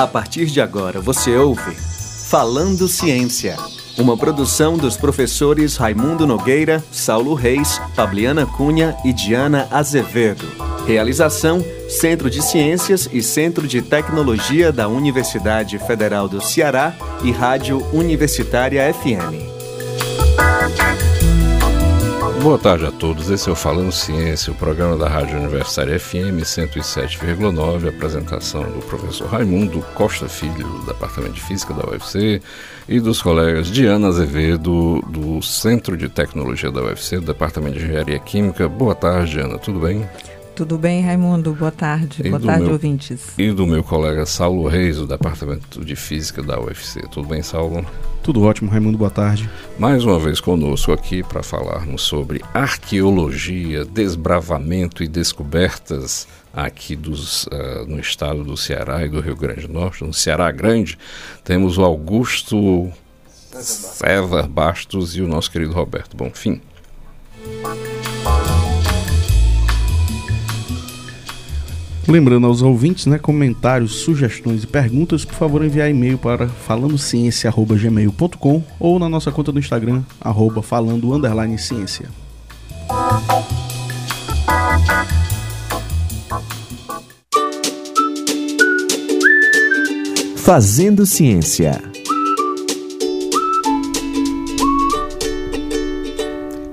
A partir de agora você ouve Falando Ciência, uma produção dos professores Raimundo Nogueira, Saulo Reis, Fabiana Cunha e Diana Azevedo. Realização: Centro de Ciências e Centro de Tecnologia da Universidade Federal do Ceará e Rádio Universitária FM. Boa tarde a todos. Esse é o Falando Ciência, o programa da Rádio Universitária FM 107,9, apresentação do professor Raimundo Costa Filho, do Departamento de Física da UFC, e dos colegas Diana Azevedo, do Centro de Tecnologia da UFC, do Departamento de Engenharia Química. Boa tarde, Diana, tudo bem? Tudo bem, Raimundo? Boa tarde. E Boa tarde, meu, ouvintes. E do meu colega Saulo Reis, do Departamento de Física da UFC. Tudo bem, Saulo? Tudo ótimo, Raimundo, boa tarde. Mais uma vez conosco aqui para falarmos sobre arqueologia, desbravamento e descobertas aqui dos, uh, no estado do Ceará e do Rio Grande do Norte. No Ceará Grande, temos o Augusto César Bastos e o nosso querido Roberto Bonfim. Lembrando aos ouvintes, né, comentários, sugestões e perguntas, por favor enviar e-mail para falandociência@gmail.com ou na nossa conta do Instagram arroba falando underline ciência. Fazendo Ciência.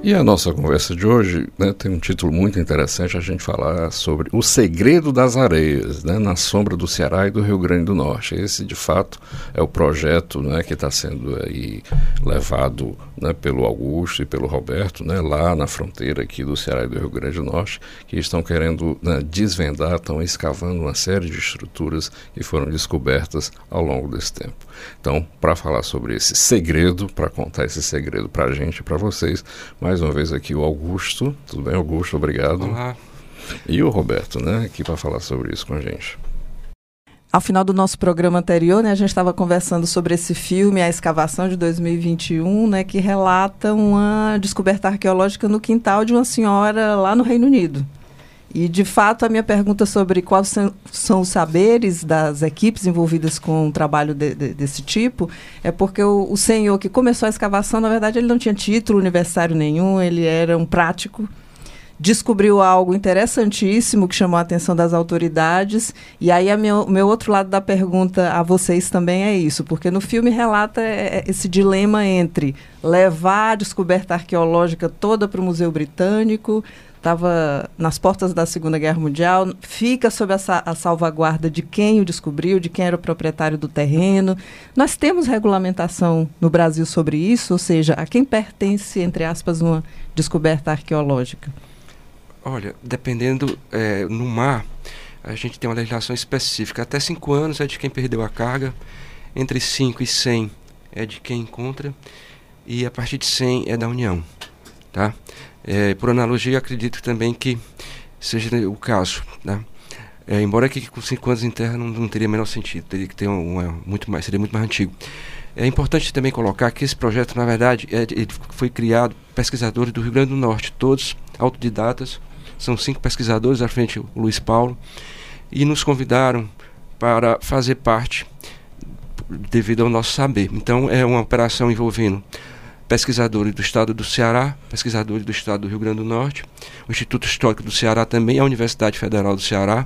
E a nossa conversa de hoje né, tem um título muito interessante, a gente falar sobre o segredo das areias, né, na sombra do Ceará e do Rio Grande do Norte. Esse, de fato, é o projeto né, que está sendo aí levado né, pelo Augusto e pelo Roberto, né, lá na fronteira aqui do Ceará e do Rio Grande do Norte, que estão querendo né, desvendar, estão escavando uma série de estruturas que foram descobertas ao longo desse tempo. Então, para falar sobre esse segredo, para contar esse segredo para a gente e para vocês, mais mais uma vez aqui o Augusto. Tudo bem, Augusto? Obrigado. Olá. E o Roberto, né, aqui para falar sobre isso com a gente. Ao final do nosso programa anterior, né, a gente estava conversando sobre esse filme, A Escavação de 2021, né, que relata uma descoberta arqueológica no quintal de uma senhora lá no Reino Unido. E, de fato, a minha pergunta sobre quais são os saberes das equipes envolvidas com um trabalho de, de, desse tipo é porque o, o, senhor que começou a escavação, na verdade, ele não tinha título universitário nenhum, ele era um prático. Descobriu algo interessantíssimo que chamou a atenção das autoridades. E aí, o meu, meu outro lado da pergunta a vocês também é isso, porque no filme relata é, é, esse dilema entre levar a descoberta arqueológica toda para o Museu Britânico, estava nas portas da Segunda Guerra Mundial, fica sob a, a, salvaguarda de quem o descobriu, de quem era o proprietário do terreno. Nós temos regulamentação no Brasil sobre isso, ou seja, a quem pertence, entre aspas, uma descoberta arqueológica? Olha, dependendo é, no mar, a gente tem uma legislação específica. Até cinco anos é de quem perdeu a carga, entre 5 e 100 é de quem encontra, e a partir de 100 é da União. Tá? É, por analogia, acredito também que seja o caso. Né? É, embora que com cinco anos em terra não, não teria menor sentido, teria que ter uma, uma, muito mais, seria muito mais antigo. É importante também colocar que esse projeto, na verdade, é, ele foi criado pesquisadores do Rio Grande do Norte, todos autodidatas, são cinco pesquisadores, à frente o Luiz Paulo, e nos convidaram para fazer parte devido ao nosso saber. Então é uma operação envolvendo pesquisadores do estado do Ceará, pesquisadores do estado do Rio Grande do Norte, o Instituto Histórico do Ceará também, a Universidade Federal do Ceará.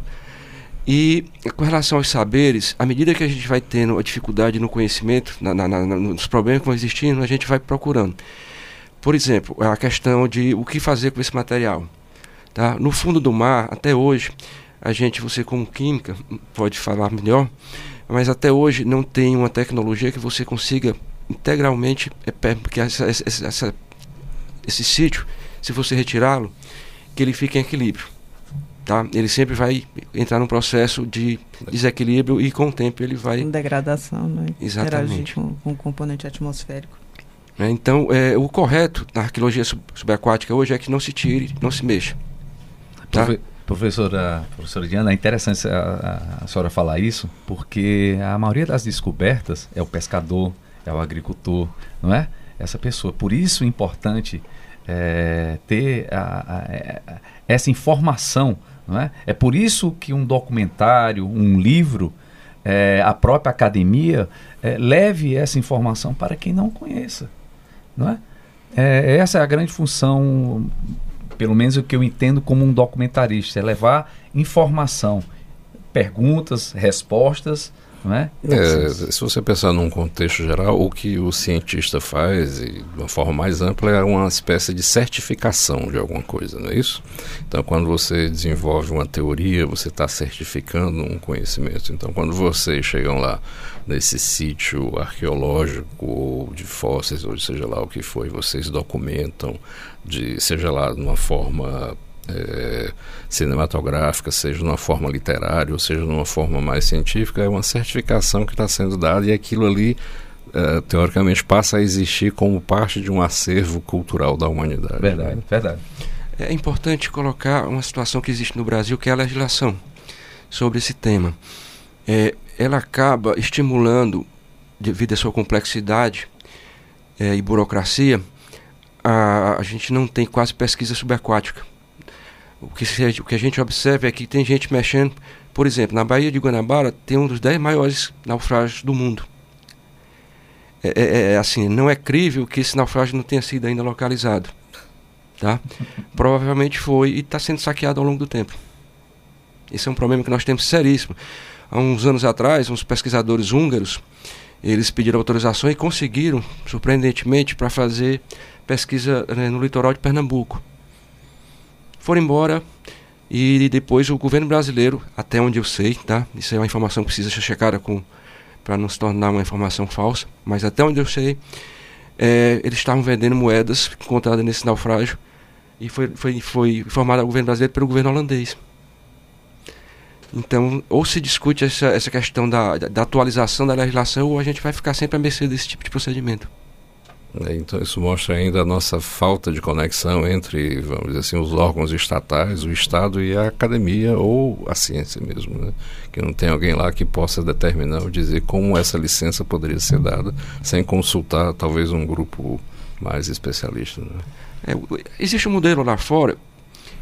E com relação aos saberes, à medida que a gente vai tendo a dificuldade no conhecimento, na, na, na, nos problemas que vão existindo, a gente vai procurando. Por exemplo, a questão de o que fazer com esse material. Tá? No fundo do mar, até hoje, a gente, você como química, pode falar melhor, mas até hoje não tem uma tecnologia que você consiga integralmente, é, porque essa, essa, essa, esse sítio, se você retirá-lo, que ele fique em equilíbrio. Tá? Ele sempre vai entrar num processo de desequilíbrio e com o tempo ele vai. Degradação, né? Exatamente. Com, com o componente atmosférico. É, então, é, o correto na arqueologia sub, subaquática hoje é que não se tire, não se mexa. Tá? Profe professora, professora Diana, é interessante a, a, a senhora falar isso, porque a maioria das descobertas é o pescador, é o agricultor, não é? Essa pessoa. Por isso é importante é, ter a, a, a, é, essa informação, não é? É por isso que um documentário, um livro é, a própria academia é, leve essa informação para quem não conheça. Não é? é? Essa é a grande função, pelo menos o que eu entendo como um documentarista, é levar informação, perguntas, respostas não é? é? se você pensar num contexto geral, o que o cientista faz, e de uma forma mais ampla, é uma espécie de certificação de alguma coisa, não é isso? Então, quando você desenvolve uma teoria, você está certificando um conhecimento. Então, quando vocês chegam lá nesse sítio arqueológico, ou de fósseis, ou seja lá o que foi, vocês documentam, de, seja lá de uma forma é, cinematográfica, seja de uma forma literária, ou seja de uma forma mais científica, é uma certificação que está sendo dada e aquilo ali, é, teoricamente, passa a existir como parte de um acervo cultural da humanidade. Verdade, né? verdade. É importante colocar uma situação que existe no Brasil, que é a legislação sobre esse tema. É, ela acaba estimulando, devido à sua complexidade é, e burocracia, a, a gente não tem quase pesquisa subaquática o que, o que a gente observa é que tem gente mexendo, por exemplo, na Baía de Guanabara tem um dos dez maiores naufrágios do mundo. É, é, é, assim, não é crível que esse naufrágio não tenha sido ainda localizado. Tá? Provavelmente foi e está sendo saqueado ao longo do tempo. Esse é um problema que nós temos seríssimo. Há uns anos atrás, uns pesquisadores húngaros, eles pediram autorização e conseguiram, surpreendentemente, para fazer pesquisa né, no litoral de Pernambuco foram embora e depois o governo brasileiro, até onde eu sei, tá? Isso é uma informação que precisa ser checada com para não se tornar uma informação falsa, mas até onde eu sei, é, eles estavam vendendo moedas encontradas nesse naufrágio e foi, foi, foi informado ao governo brasileiro pelo governo holandês. Então, ou se discute essa, essa questão da, da atualização da legislação, ou a gente vai ficar sempre a mercê desse tipo de procedimento. É, então isso mostra ainda a nossa falta de conexão entre, vamos dizer assim, os órgãos estatais, o Estado e a academia ou a ciência mesmo, né? que não tem alguém lá que possa determinar ou dizer como essa licença poderia ser dada sem consultar talvez um grupo mais especialista. Né? É, existe um modelo lá fora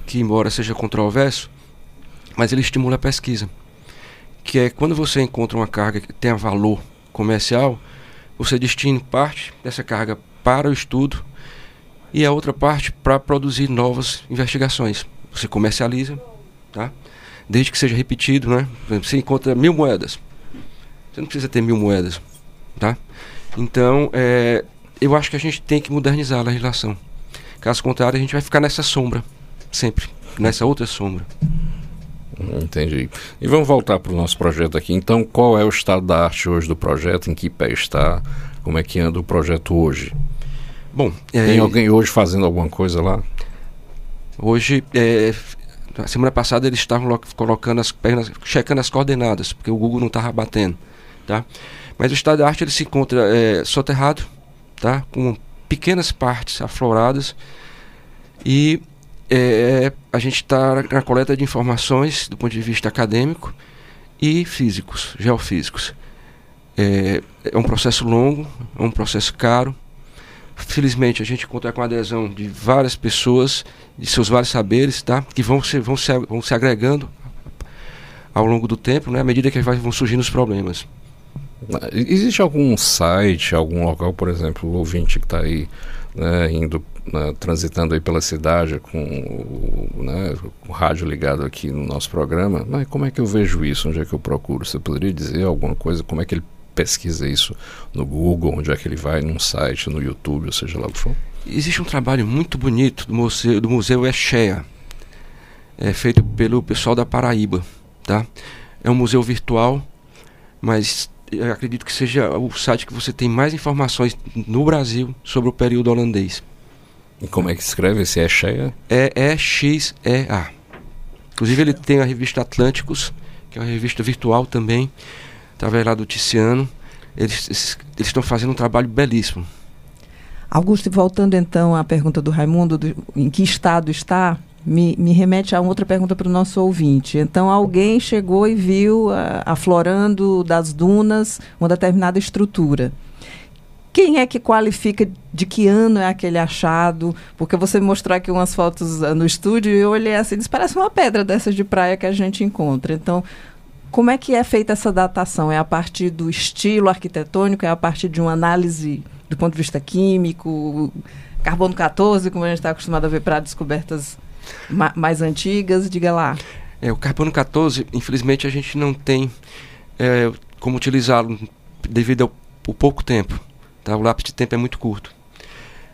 que, embora seja controverso, mas ele estimula a pesquisa, que é quando você encontra uma carga que tenha valor comercial você destine parte dessa carga para o estudo e a outra parte para produzir novas investigações. Você comercializa, tá? desde que seja repetido, né? Você encontra mil moedas. Você não precisa ter mil moedas, tá? Então, é, eu acho que a gente tem que modernizar a legislação. Caso contrário, a gente vai ficar nessa sombra, sempre, nessa outra sombra. Entendi. E vamos voltar para o nosso projeto aqui. Então, qual é o estado da arte hoje do projeto? Em que pé está? Como é que anda o projeto hoje? Bom, tem é, alguém hoje fazendo alguma coisa lá? Hoje, é, na semana passada eles estavam colocando as pernas, checando as coordenadas, porque o Google não estava batendo, tá? Mas o estado da arte ele se encontra é, soterrado, tá? Com pequenas partes afloradas e é, a gente está na coleta de informações do ponto de vista acadêmico e físicos, geofísicos. É, é um processo longo, é um processo caro. Felizmente a gente conta com a adesão de várias pessoas, de seus vários saberes, tá? que vão se, vão se, vão se agregando ao longo do tempo, né? à medida que vão surgindo os problemas. Existe algum site, algum local, por exemplo, o ouvinte que está aí né, indo né, transitando aí pela cidade com né, o rádio ligado aqui no nosso programa, mas como é que eu vejo isso? Onde é que eu procuro? Você poderia dizer alguma coisa? Como é que ele pesquisa isso no Google? Onde é que ele vai? Num site, no YouTube, ou seja lá o que for? Existe um trabalho muito bonito do Museu, do museu Echea, é feito pelo pessoal da Paraíba, tá? É um museu virtual, mas acredito que seja o site que você tem mais informações no Brasil sobre o período holandês. E como é que escreve esse Echea? É E-X-E-A. Inclusive ele tem a revista Atlânticos, que é uma revista virtual também, através lá do Ticiano. Eles, estão fazendo um trabalho belíssimo. Augusto, voltando então à pergunta do Raimundo, do, em que estado está, me, me remete a outra pergunta para o nosso ouvinte. Então, alguém chegou e viu, uh, aflorando das dunas, uma determinada estrutura. Quem é que qualifica de que ano é aquele achado? Porque você mostrou aqui umas fotos uh, no estúdio e eu olhei assim, parece uma pedra dessas de praia que a gente encontra. Então, Como é que é feita essa datação? É a partir do estilo arquitetônico? É a partir de uma análise do ponto de vista químico? Carbono 14, como a gente está acostumado a ver para descobertas ma mais antigas? Diga lá. É, o carbono 14, infelizmente, a gente não tem é, como utilizá-lo devido ao, ao, pouco tempo. Tá? O lápis de tempo é muito curto.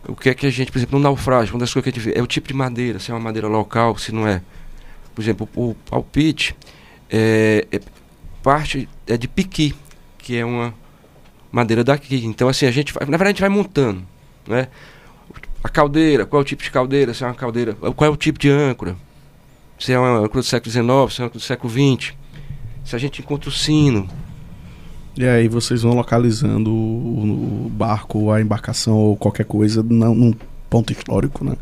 O que é que a gente, por exemplo, no naufrágio, uma das coisas que a gente vê é o tipo de madeira, se é uma madeira local, se não é. Por exemplo, o, palpite é, é, parte é de piqui, que é uma madeira daqui. Então, assim, a gente vai, na verdade, a gente vai montando, né? A caldeira, qual é o tipo de caldeira? Se é uma caldeira, qual é o tipo de âncora? Se é uma âncora do século XIX, se é uma âncora do século XX. Se a gente encontra o sino. E aí vocês vão localizando o, o barco, a embarcação ou qualquer coisa num ponto histórico, né?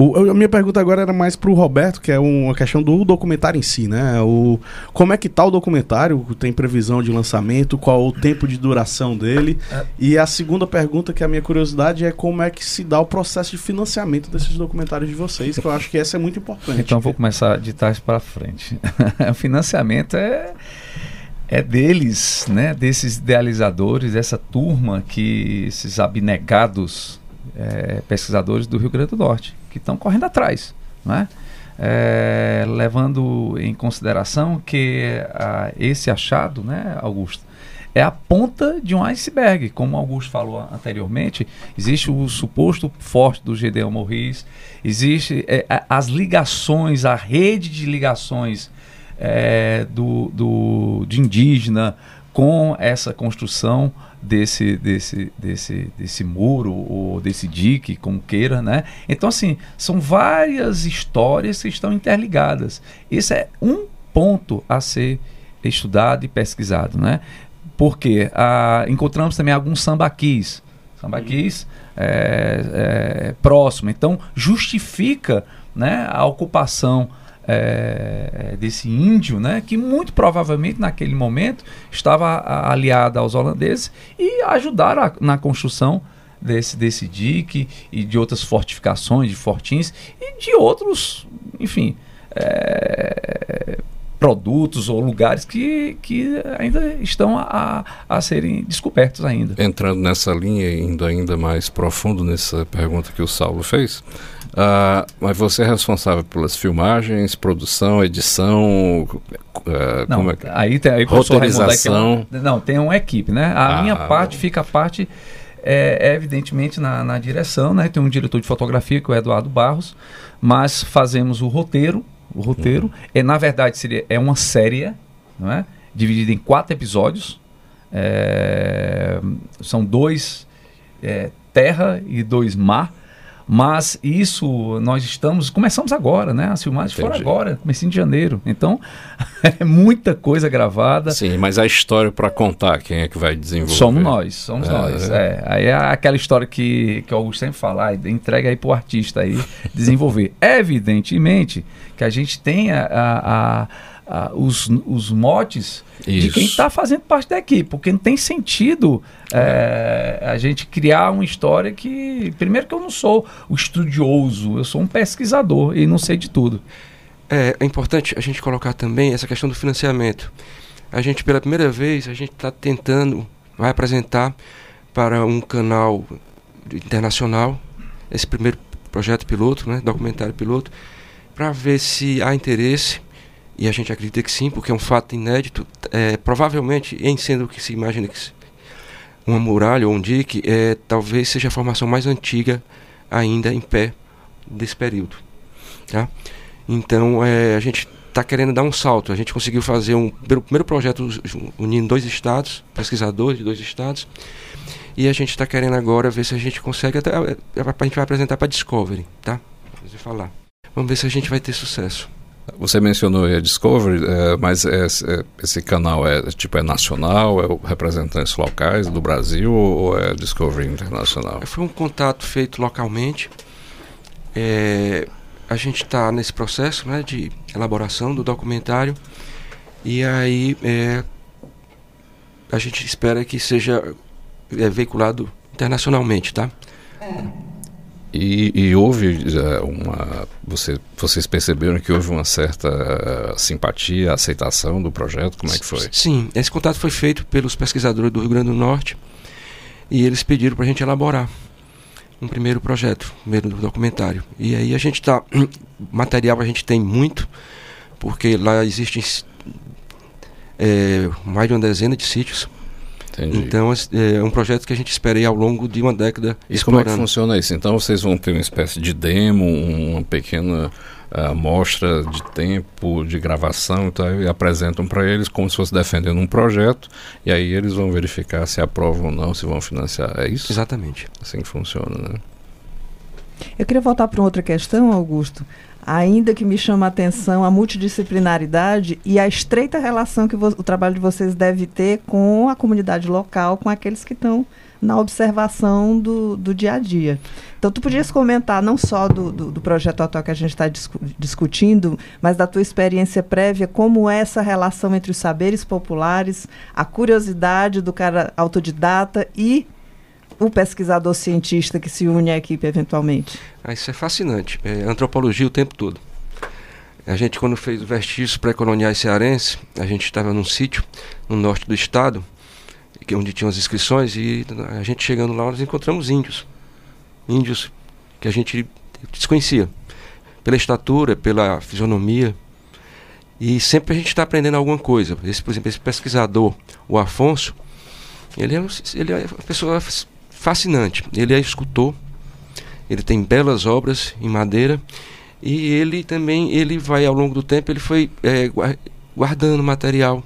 O, a minha pergunta agora era mais para o Roberto, que é uma questão do documentário em si, né? O, como é que tá o documentário? Tem previsão de lançamento? Qual o tempo de duração dele? É. E a segunda pergunta, que é a minha curiosidade, é como é que se dá o processo de financiamento desses documentários de vocês, que eu acho que essa é muito importante. Então vou começar de trás para frente. o financiamento é é deles, né, desses idealizadores, dessa turma que esses abnegados é, pesquisadores do Rio Grande do Norte que estão correndo atrás, né? É, levando em consideração que a, esse achado, né, Augusto, é a ponta de um iceberg, como Augusto falou anteriormente. Existe o suposto forte do Gedeon Morris, existe é, as ligações, a rede de ligações é, do, do, de indígena com essa construção desse, desse, desse, desse muro ou desse dique, como queira, né? Então, assim, são várias histórias que estão interligadas. Esse é um ponto a ser estudado e pesquisado, né? Porque ah, encontramos também alguns sambaquis, sambaquis é, é, próximo. Então, justifica né, a ocupação é, desse índio, né, que muito provavelmente naquele momento estava aliado aos holandeses e ajudaram a, na construção desse, desse dique e de outras fortificações, de fortins e de outros, enfim, é, produtos ou lugares que, que ainda estão a, a serem descobertos ainda. Entrando nessa linha, indo ainda mais profundo nessa pergunta que o Saulo fez, Uh, mas você é responsável pelas filmagens, produção, edição, uh, não, como é que... aí tem aí roteirização. Raimundo, não, tem uma equipe, né? A ah, minha parte bom. fica a parte é, é, evidentemente na, na direção, né? Tem um diretor de fotografia que é o Eduardo Barros, mas fazemos o roteiro, o roteiro uhum. é na verdade seria é uma série, não é? Dividida em quatro episódios. É, são dois é, terra e dois mar mas isso nós estamos, começamos agora, né? As filmagens Entendi. foram agora, comecinho de janeiro. Então, é muita coisa gravada. Sim, mas a história para contar, quem é que vai desenvolver? Somos nós, somos é, nós. É. é. Aí é aquela história que, que o Augusto sempre fala, entrega aí para o artista aí desenvolver. Evidentemente que a gente tem a, a, a os, os motes Isso. de quem está fazendo parte da equipe, porque não tem sentido é, a gente criar uma história que. Primeiro, que eu não sou o estudioso, eu sou um pesquisador e não sei de tudo. É, é importante a gente colocar também essa questão do financiamento. A gente, pela primeira vez, a gente está tentando, vai apresentar para um canal internacional esse primeiro projeto piloto, né, documentário piloto, para ver se há interesse e a gente acredita que sim, porque é um fato inédito. É, provavelmente, em sendo o que se imagina que uma muralha ou um dique, é, talvez seja a formação mais antiga ainda em pé desse período. Tá? Então, é, a gente está querendo dar um salto. A gente conseguiu fazer um primeiro projeto unindo dois estados, pesquisadores de dois estados, e a gente está querendo agora ver se a gente consegue. Até, é, a gente vai apresentar para Discovery, tá? falar. Vamos ver se a gente vai ter sucesso. Você mencionou a Discovery, é, mas é, é, esse canal é tipo é nacional, é representantes locais do Brasil ou é Discovery internacional? Foi um contato feito localmente. É, a gente está nesse processo né, de elaboração do documentário e aí é, a gente espera que seja é, veiculado internacionalmente, tá? E, e houve uh, uma. Você, vocês perceberam que houve uma certa uh, simpatia, aceitação do projeto? Como é que foi? Sim, esse contato foi feito pelos pesquisadores do Rio Grande do Norte e eles pediram para a gente elaborar um primeiro projeto, primeiro documentário. E aí a gente está. Material a gente tem muito, porque lá existem é, mais de uma dezena de sítios Entendi. Então é um projeto que a gente espera ao longo de uma década. E explorando. como é que funciona isso? Então vocês vão ter uma espécie de demo, uma pequena amostra de tempo de gravação então, e apresentam para eles como se fosse defendendo um projeto e aí eles vão verificar se aprovam ou não, se vão financiar. É isso? Exatamente. Assim que funciona, né? Eu queria voltar para outra questão, Augusto ainda que me chama a atenção a multidisciplinaridade e a estreita relação que o trabalho de vocês deve ter com a comunidade local, com aqueles que estão na observação do, do dia a dia. Então, tu podias comentar não só do, do, do projeto atual que a gente está discu discutindo, mas da tua experiência prévia, como é essa relação entre os saberes populares, a curiosidade do cara autodidata e o pesquisador cientista que se une à equipe eventualmente? Ah, isso é fascinante. É antropologia o tempo todo. A gente, quando fez o vestígios pré-coloniais cearenses, a gente estava num sítio no norte do estado, que onde tinham as inscrições, e a gente chegando lá, nós encontramos índios. Índios que a gente desconhecia. Pela estatura, pela fisionomia. E sempre a gente está aprendendo alguma coisa. Esse, por exemplo, esse pesquisador, o Afonso, ele é, ele é uma pessoa fascinante. Ele é escultor, ele tem belas obras em madeira e ele também ele vai ao longo do tempo ele foi é, guardando material,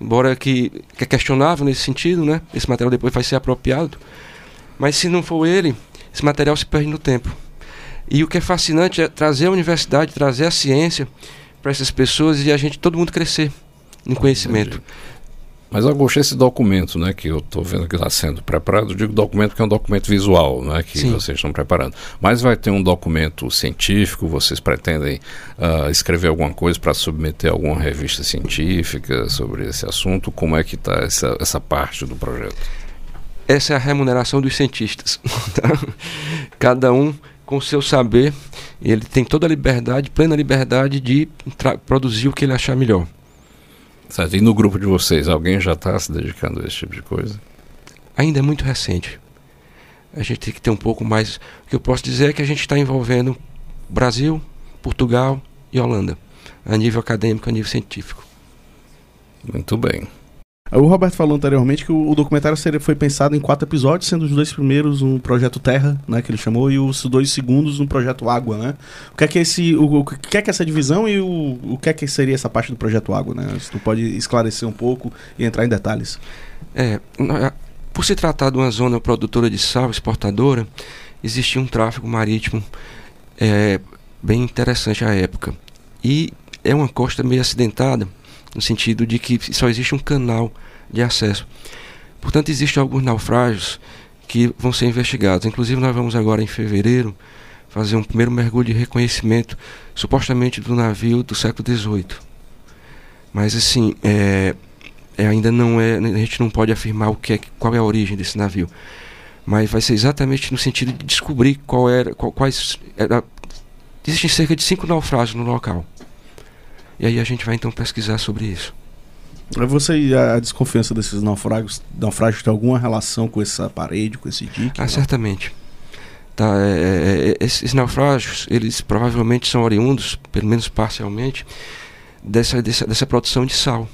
embora que, que é questionável nesse sentido, né? Esse material depois vai ser apropriado, mas se não for ele, esse material se perde no tempo. E o que é fascinante é trazer a universidade, trazer a ciência para essas pessoas e a gente todo mundo crescer em conhecimento. Mas, Augusto, esse documento né, que eu estou vendo que está sendo preparado, eu digo documento que é um documento visual né, que Sim. vocês estão preparando. Mas vai ter um documento científico, vocês pretendem uh, escrever alguma coisa para submeter a alguma revista científica sobre esse assunto? Como é que está essa, essa parte do projeto? Essa é a remuneração dos cientistas. Tá? Cada um com o seu saber, ele tem toda a liberdade, plena liberdade de produzir o que ele achar melhor. Certo. E no grupo de vocês, alguém já está se dedicando a esse tipo de coisa? Ainda é muito recente. A gente tem que ter um pouco mais. O que eu posso dizer é que a gente está envolvendo Brasil, Portugal e Holanda, a nível acadêmico, a nível científico. Muito bem. O Roberto falou anteriormente que o, documentário seria, foi pensado em quatro episódios, sendo os dois primeiros um projeto Terra, né, que ele chamou, e os dois segundos um projeto Água, né? O que é que esse, o, o que é que é essa divisão e o, o que é que seria essa parte do projeto Água, né? Se tu pode esclarecer um pouco e entrar em detalhes. É, por se tratar de uma zona produtora de sal, exportadora, existia um tráfego marítimo é, bem interessante à época. E é uma costa meio acidentada, no sentido de que só existe um canal de acesso. Portanto, existem alguns naufrágios que vão ser investigados. Inclusive, nós vamos agora em fevereiro fazer um primeiro mergulho de reconhecimento, supostamente do navio do século XVIII. Mas assim, é, é, ainda não é, a gente não pode afirmar o que é, qual é a origem desse navio. Mas vai ser exatamente no sentido de descobrir qual era, qual, quais era, existem cerca de cinco naufrágios no local. E aí a gente vai então pesquisar sobre isso. Você e a desconfiança desses naufrágios, naufrágios tem alguma relação com essa parede, com esse dique? Ah, não? certamente. Tá, é, é, é, esses naufrágios, eles provavelmente são oriundos, pelo menos parcialmente, dessa, dessa, dessa produção de sal.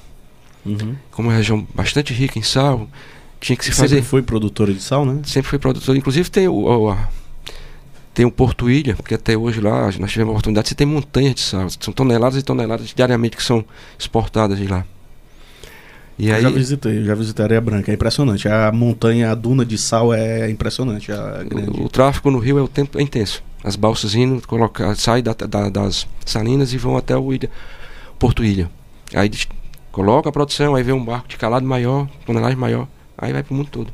Uhum. Como é uma região bastante rica em sal, tinha que se Sempre fazer. Sempre foi produtora de sal, né? Sempre foi produtora. Inclusive tem o, o a, tem o Porto Ilha, porque até hoje lá nós tivemos a oportunidade, você tem montanhas de sal, são toneladas e toneladas diariamente que são exportadas de lá. E eu aí... já visitei, já visitei a Areia Branca, é impressionante. A montanha, a duna de sal é impressionante. O, o, tráfego no rio é o tempo é intenso. As balsas indo, coloca, saem da, da, das salinas e vão até o ilha, Porto Ilha. Aí coloca a produção, aí vem um barco de calado maior, tonelagem maior, aí vai para o mundo todo.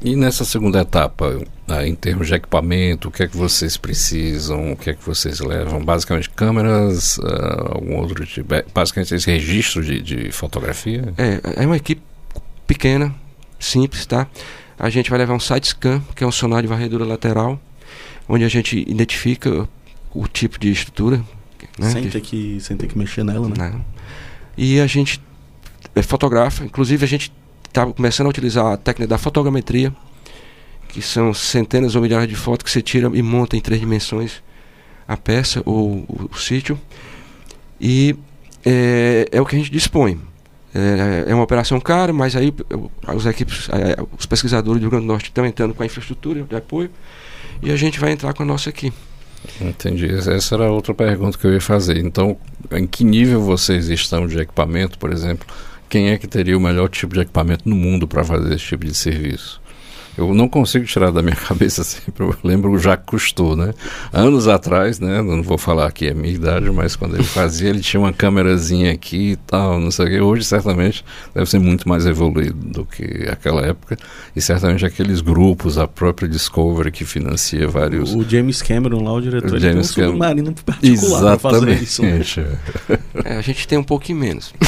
E nessa segunda etapa, ah, em termos de equipamento, o que é que vocês precisam, o que é que vocês levam? Basicamente câmeras, uh, algum outro tipo, é, basicamente esse registro de, de fotografia? É, é uma equipe pequena, simples, tá? A gente vai levar um side scan, que é um sonar de varredura lateral. onde a gente identifica o tipo de estrutura. Né, sem, ter que, sem ter que mexer nela, né? né? E a gente é, fotografa, inclusive a gente está começando a utilizar a técnica da fotogrametria, que são centenas ou milhares de fotos que você tira e monta em três dimensões a peça ou o, o sítio. E é, é, o que a gente dispõe. É, é, uma operação cara, mas aí os equipes, é, os pesquisadores do Rio Grande do Norte estão entrando com a infraestrutura de apoio e a gente vai entrar com a nossa aqui. Entendi. Essa era outra pergunta que eu ia fazer. Então, em que nível vocês estão de equipamento, por exemplo? Quem é que teria o melhor tipo de equipamento no mundo para fazer esse tipo de serviço? Eu não consigo tirar da minha cabeça sempre. Eu lembro o Jacques Cousteau, né? Anos atrás, né? Não vou falar aqui a minha idade, mas quando ele fazia, ele tinha uma câmerazinha aqui e tal, não sei o quê. Hoje, certamente, deve ser muito mais evoluído do que aquela época. E certamente aqueles grupos, a própria Discovery que financia vários. O James Cameron lá, o diretor, o James tem um submarino particular Exatamente. fazer isso. Né? É, a gente tem um pouquinho menos.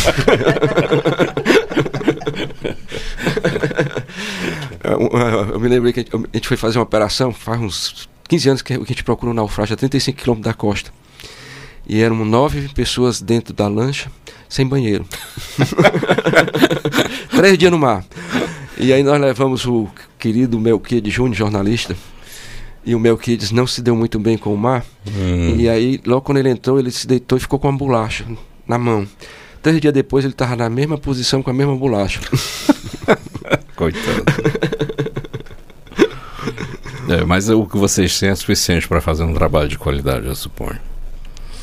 eu me lembrei que a gente foi fazer uma operação, faz uns 15 anos que a gente procura um naufrágio a 35 km da costa. E eram nove pessoas dentro da lancha, sem banheiro. Três dias no mar. E aí nós levamos o querido Melquides Júnior, jornalista, e o Melquides não se deu muito bem com o mar. Hum. E aí, logo quando ele entrou, ele se deitou e ficou com uma bolacha na mão. Três dias depois, ele estava na mesma posição com a mesma bolacha. Coitado. É, mas o que vocês têm é suficiente para fazer um trabalho de qualidade, eu suponho.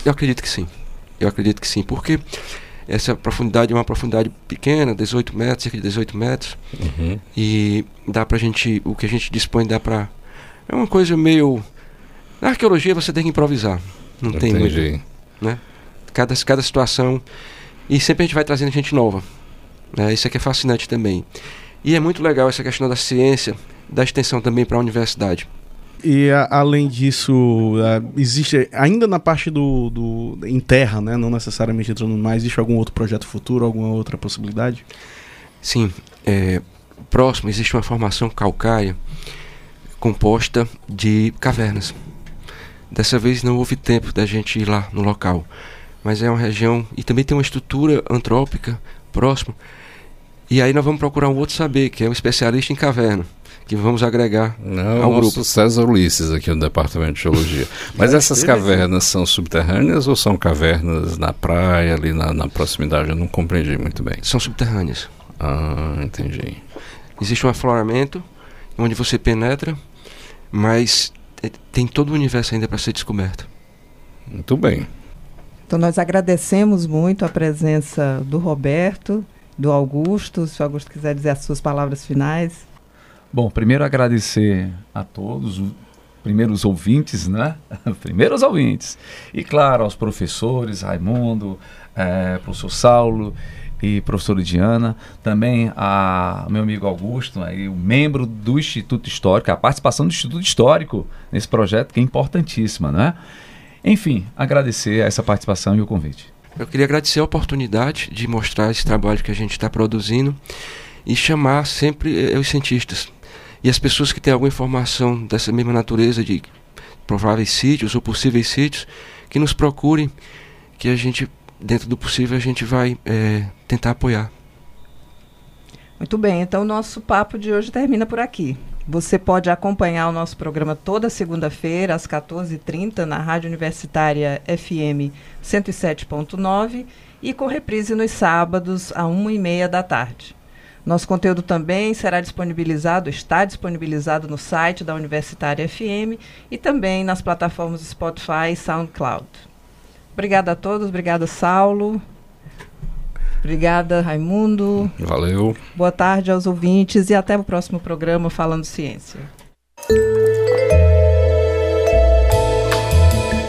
Eu acredito que sim. Eu acredito que sim, porque essa profundidade é uma profundidade pequena, 18 metros, cerca de 18 metros. Uhum. E dá pra gente, o que a gente dispõe dá pra. É uma coisa meio. Na arqueologia você tem que improvisar. Não Entendi. tem muito. Né? Cada, cada situação. E sempre a gente vai trazendo gente nova. Né? Isso aqui é fascinante também. E é muito legal essa questão da ciência, da extensão também para a universidade. E a, além disso, a, existe ainda na parte do, do em terra, né? Não necessariamente entrando mais, existe algum outro projeto futuro, alguma outra possibilidade? Sim, é, próximo existe uma formação calcária composta de cavernas. Dessa vez não houve tempo da gente ir lá no local, mas é uma região e também tem uma estrutura antrópica próximo e aí nós vamos procurar um outro saber, que é um especialista em caverna, que vamos agregar Não, ao nosso grupo. César Ulisses aqui no Departamento de Geologia. Mas essas cavernas são subterrâneas ou são cavernas na praia, ali na, na proximidade? Eu não compreendi muito bem. São subterrâneas. Ah, entendi. Existe um afloramento onde você penetra, mas é, tem todo o universo ainda para ser descoberto. Muito bem. Então nós agradecemos muito a presença do Roberto, do Augusto, se o Augusto quiser dizer as suas palavras finais. Bom, primeiro agradecer a todos, primeiro os ouvintes, né? primeiro os ouvintes. E claro, aos professores, Raimundo, é, professor Saulo e professora Diana, também a meu amigo Augusto, aí, o membro do Instituto Histórico, a participação do Instituto Histórico nesse projeto que é importantíssima, né? Enfim, agradecer essa participação e o convite. Eu queria agradecer a oportunidade de mostrar esse trabalho que a gente está produzindo e chamar sempre eh, os cientistas e as pessoas que têm alguma informação dessa mesma natureza de prováveis sítios ou possíveis sítios que nos procurem, que a gente, dentro do possível, a gente vai é, tentar apoiar. Muito bem, então o nosso papo de hoje termina por aqui. Você pode acompanhar o nosso programa toda segunda-feira, às 14h30, na Rádio Universitária FM 107.9 e com reprise nos sábados, às 1h30 da tarde. Nosso conteúdo também será disponibilizado, está disponibilizado no site da Universitária FM e também nas plataformas Spotify e SoundCloud. Obrigada a todos, obrigada Saulo. Obrigada, Raimundo. Valeu. Boa tarde aos ouvintes e até o próximo programa Falando Ciência.